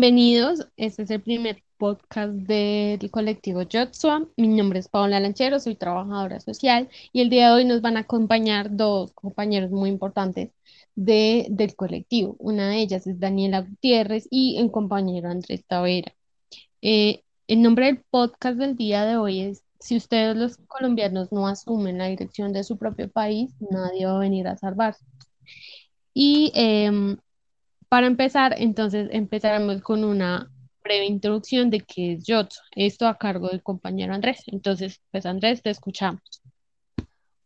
Bienvenidos, este es el primer podcast del colectivo Jotsua. Mi nombre es Paola Lanchero, soy trabajadora social y el día de hoy nos van a acompañar dos compañeros muy importantes de, del colectivo. Una de ellas es Daniela Gutiérrez y un compañero Andrés Tavera. Eh, el nombre del podcast del día de hoy es Si ustedes los colombianos no asumen la dirección de su propio país, nadie va a venir a salvarse. Y em, para empezar, entonces empezaremos con una breve introducción de qué es YOTSO. Esto a cargo del compañero Andrés. Entonces, pues Andrés, te escuchamos.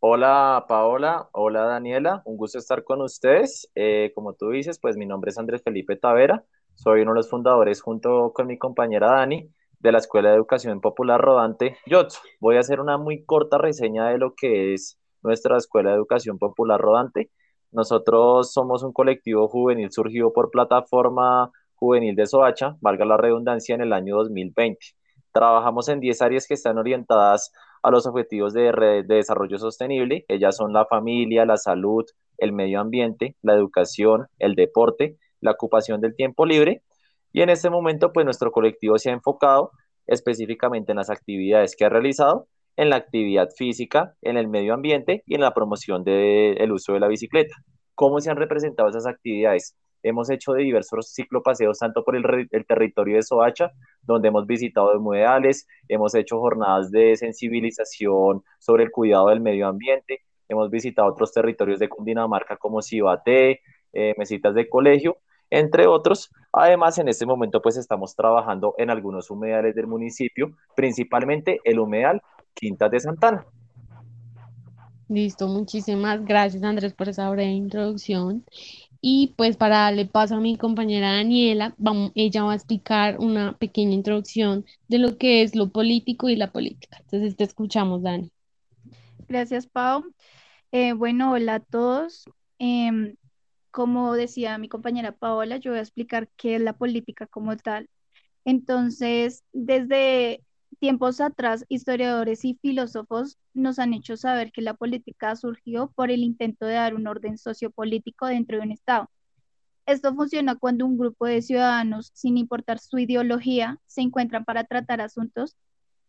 Hola Paola, hola Daniela, un gusto estar con ustedes. Eh, como tú dices, pues mi nombre es Andrés Felipe Tavera, soy uno de los fundadores junto con mi compañera Dani de la Escuela de Educación Popular Rodante YOTSO. Voy a hacer una muy corta reseña de lo que es nuestra Escuela de Educación Popular Rodante nosotros somos un colectivo juvenil surgido por plataforma juvenil de Soacha, valga la redundancia, en el año 2020. Trabajamos en 10 áreas que están orientadas a los objetivos de, de, desarrollo sostenible. Ellas son la familia, la salud, el medio ambiente, la educación, el deporte, la ocupación del tiempo libre. Y en este momento, pues nuestro colectivo se ha enfocado específicamente en las actividades que ha realizado en la actividad física, en el medio ambiente y en la promoción del uso de la bicicleta. ¿Cómo se han representado esas actividades? Hemos hecho de diversos ciclopaseos tanto por el, territorio de Soacha, donde hemos visitado humedales, hemos hecho jornadas de sensibilización sobre el cuidado del medio ambiente, hemos visitado otros territorios de Cundinamarca como Cibaté, eh, mesitas de colegio, entre otros. Además, en este momento pues estamos trabajando en algunos humedales del municipio, principalmente el humedal Quintas de Santana. Listo, muchísimas gracias Andrés por esa breve introducción. Y pues para darle paso a mi compañera Daniela, vamos, ella va a explicar una pequeña introducción de lo que es lo político y la política. Entonces te escuchamos, Dani. Gracias, Pau. Eh, bueno, hola a todos. Em, como decía mi compañera Paola, yo voy a explicar qué es la política como tal. Entonces, desde tiempos atrás, historiadores y filósofos nos han hecho saber que la política surgió por el intento de dar un orden sociopolítico dentro de un Estado. Esto funciona cuando un grupo de ciudadanos, sin importar su ideología, se encuentran para tratar asuntos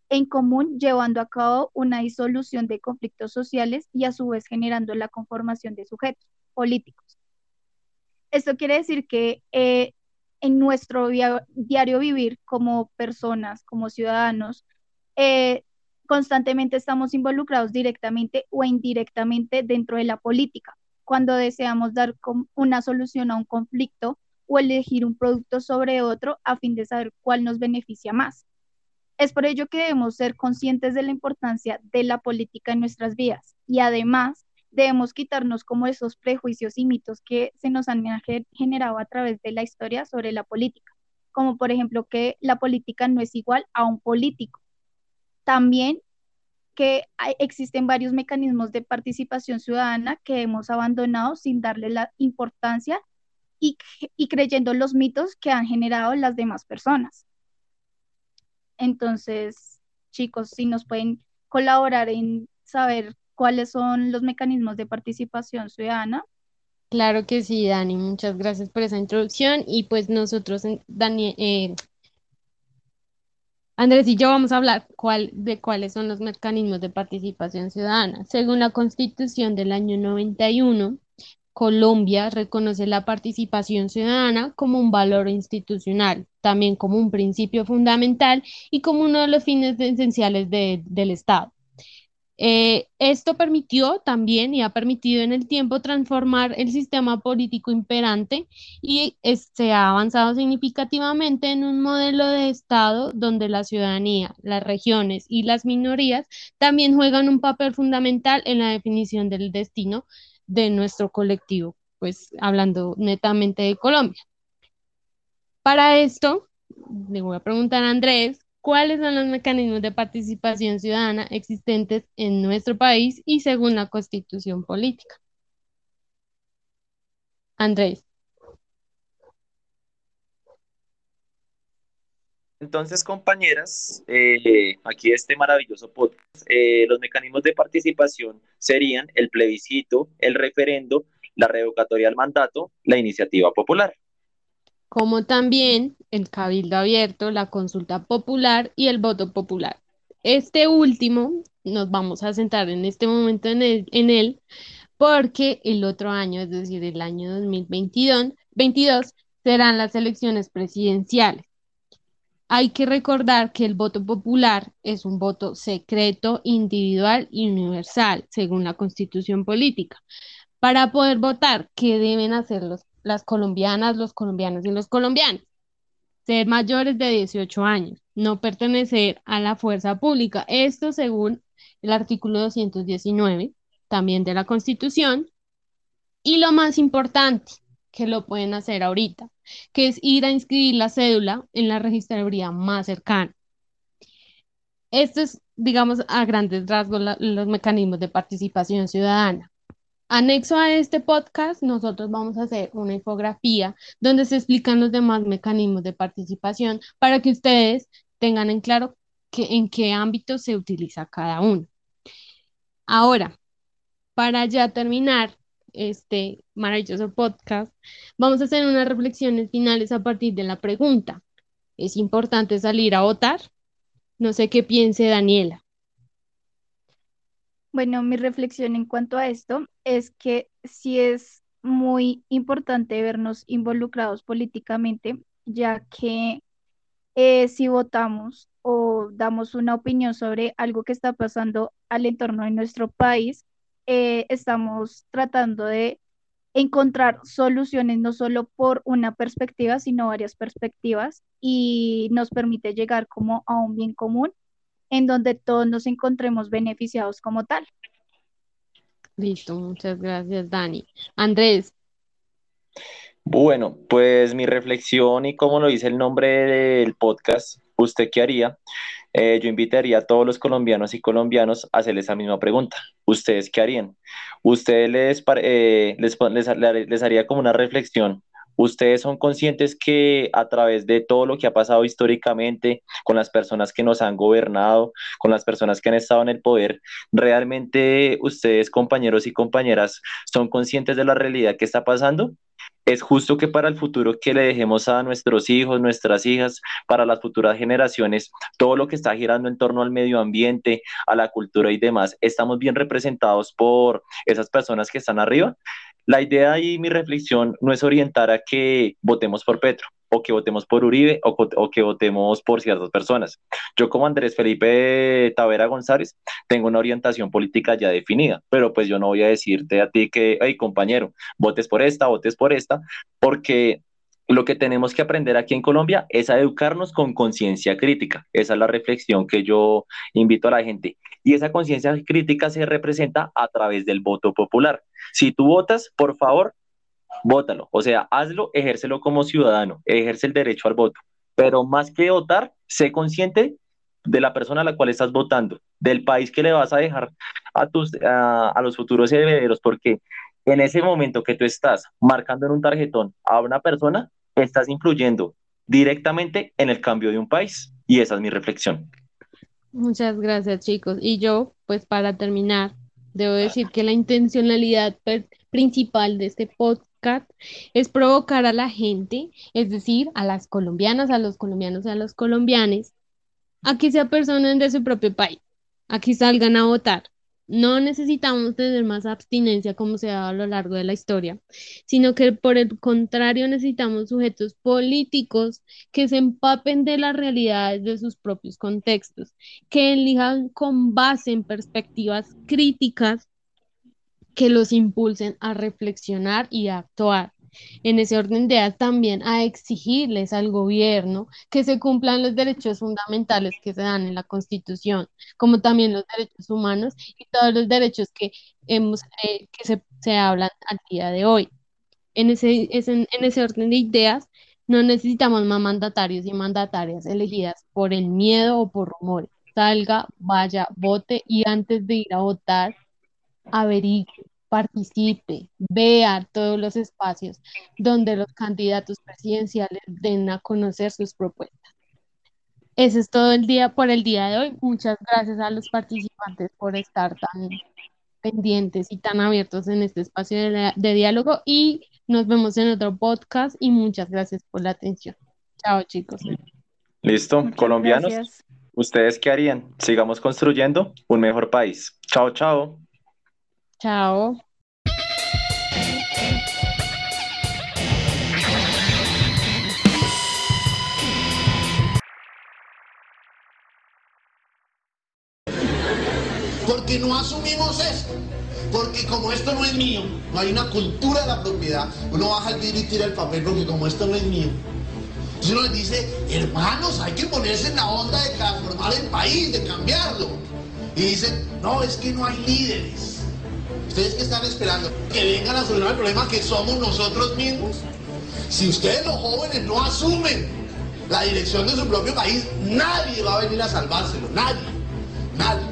en común, llevando a cabo una disolución de conflictos sociales y a su vez generando la conformación de sujetos políticos. Esto quiere decir que eh, en nuestro diario vivir como personas, como ciudadanos, eh, constantemente estamos involucrados directamente o indirectamente dentro de la política. Cuando deseamos dar una solución a un conflicto o elegir un producto sobre otro a fin de saber cuál nos beneficia más. Es por ello que debemos ser conscientes de la importancia de la política en nuestras vidas y además debemos quitarnos como esos prejuicios y mitos que se nos han generado a través de la historia sobre la política, como por ejemplo que la política no es igual a un político. También que existen varios mecanismos de participación ciudadana que hemos abandonado sin darle la importancia y, y creyendo los mitos que han generado las demás personas. Entonces, chicos, si nos pueden colaborar en saber cuáles son los mecanismos de participación ciudadana. Claro que sí, Dani, muchas gracias por esa introducción y pues nosotros, Dani, eh, Andrés y yo vamos a hablar de cuáles son los mecanismos de participación ciudadana. Según la Constitución del año 91, Colombia reconoce la participación ciudadana como un valor institucional, también como un principio fundamental y como uno de los fines esenciales del Estado. Eh, esto permitió también y ha permitido en el tiempo transformar el sistema político imperante y se ha avanzado significativamente en un modelo de Estado donde la ciudadanía, las regiones y las minorías también juegan un papel fundamental en la definición del destino de nuestro colectivo, pues hablando netamente de Colombia. Para esto, le voy a preguntar a Andrés cuáles son los mecanismos de participación ciudadana existentes en nuestro país y según la constitución política. Andrés. Entonces, compañeras, eh, aquí este maravilloso podcast, eh, los mecanismos de participación serían el plebiscito, el referendo, la revocatoria del mandato, la iniciativa popular. Como también el cabildo abierto, la consulta popular y el voto popular. Este último nos vamos a centrar en este momento en él, porque el otro año, es decir, el año 2022, serán las elecciones presidenciales. Hay que recordar que el voto popular es un voto secreto, individual y universal, según la constitución política. Para poder votar, ¿qué deben hacer las colombianas, los colombianos y los colombianos? Ser mayores de 18 años, no pertenecer a la fuerza pública. Esto según el artículo 219 también de la Constitución. Y lo más importante, que lo pueden hacer ahorita, que es ir a inscribir la cédula en la registraduría más cercana. Esto es, digamos, a grandes rasgos los mecanismos de participación ciudadana. Anexo a este podcast, nosotros vamos a hacer una infografía donde se explican los demás mecanismos de participación para que ustedes tengan en claro que, en qué ámbito se utiliza cada uno. Ahora, para ya terminar este maravilloso podcast, vamos a hacer unas reflexiones finales a partir de la pregunta. ¿Es importante salir a votar? No sé qué piense Daniela. Bueno, mi reflexión en cuanto a esto es que sí es muy importante vernos involucrados políticamente, ya que eh, si votamos o damos una opinión sobre algo que está pasando al entorno de nuestro país, eh, estamos tratando de encontrar soluciones no solo por una perspectiva, sino varias perspectivas y nos permite llegar como a un bien común en donde todos nos encontremos beneficiados como tal. Listo, muchas gracias, Dani. Andrés. Bueno, pues mi reflexión y como lo dice el nombre del podcast, ¿usted qué haría? Eh, yo invitaría a todos los colombianos y colombianos a hacerles esa misma pregunta. ¿Ustedes qué harían? ¿Ustedes les, eh, les, les, haría como una reflexión? ¿Ustedes son conscientes que a través de todo lo que ha pasado históricamente con las personas que nos han gobernado, con las personas que han estado en el poder, realmente ustedes, compañeros y compañeras, son conscientes de la realidad que está pasando? es justo que para el futuro que le dejemos a nuestros hijos, nuestras hijas, para las futuras generaciones, todo lo que está girando en torno al medio ambiente, a la cultura y demás, estamos bien representados por esas personas que están arriba. La idea y mi reflexión no es orientar a que votemos por Petro o que votemos por Uribe o, que votemos por ciertas personas. Yo como Andrés Felipe Tavera González tengo una orientación política ya definida, pero pues yo no voy a decirte a ti que, hey compañero, votes por esta, votes por esta, porque lo que tenemos que aprender aquí en Colombia es a educarnos con conciencia crítica. Esa es la reflexión que yo invito a la gente. Y esa conciencia crítica se representa a través del voto popular. Si tú votas, por favor, vótalo. O sea, hazlo, ejércelo como ciudadano, ejerce el derecho al voto. Pero más que votar, sé consciente de la persona a la cual estás votando, del país que le vas a dejar a, tus, a, los futuros herederos, porque en ese momento que tú estás marcando en un tarjetón a una persona, estás influyendo directamente en el cambio de un país. Y esa es mi reflexión. Muchas gracias, chicos. Y yo, pues para terminar, debo decir que la intencionalidad principal de este podcast es provocar a la gente, es decir, a las colombianas, a los colombianos a los colombianes, a que se apersonen de su propio país, a salgan a votar. No necesitamos tener más abstinencia como se ha dado a lo largo de la historia, sino que por el contrario necesitamos sujetos políticos que se empapen de las realidades de sus propios contextos, que elijan con base en perspectivas críticas que los impulsen a reflexionar y a actuar. En ese orden de ideas también a exigirles al gobierno que se cumplan los derechos fundamentales que se dan en la Constitución, como también los derechos humanos y todos los derechos que, hemos, eh, que se, hablan al día de hoy. En ese, en ese orden de ideas, no necesitamos más mandatarios y mandatarias elegidas por el miedo o por rumores. Salga, vaya, vote y antes de ir a votar, averigue, participe, vea todos los espacios donde los candidatos presidenciales den a conocer sus propuestas. Eso es todo el día por el día de hoy. Muchas gracias a los participantes por estar tan pendientes y tan abiertos en este espacio de, de diálogo y Nos vemos en otro podcast y muchas gracias por la atención. Chao, chicos. Listo, Muchas colombianos, gracias. ¿ustedes qué harían? Sigamos construyendo un mejor país. Chao, chao. Chao. Porque no asumimos esto. Porque como esto no es mío, no hay una cultura de la propiedad, uno baja el vidrio y tira el papel porque como esto no es mío. Entonces uno les dice, hermanos, hay que ponerse en la onda de transformar el país, de cambiarlo. Y dicen, no, es que no hay líderes. ¿Ustedes qué están esperando? Que vengan a solucionar el problema que somos nosotros mismos. Si ustedes los jóvenes no asumen la dirección de su propio país, nadie va a venir a salvárselo, nadie, nadie.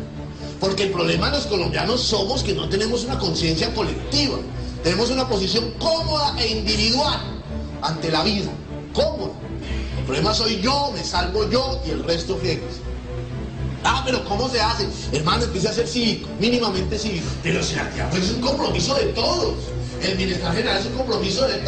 Porque el problema de los colombianos somos que no tenemos una conciencia colectiva, tenemos una posición cómoda e individual ante la vida, cómoda. El problema soy yo, me salvo yo y el resto friegues. Ah, pero ¿cómo se hace? Hermano, empiece a ser cívico, mínimamente cívico. Pero la pues es un compromiso de todos. El bienestar general es un compromiso de todos.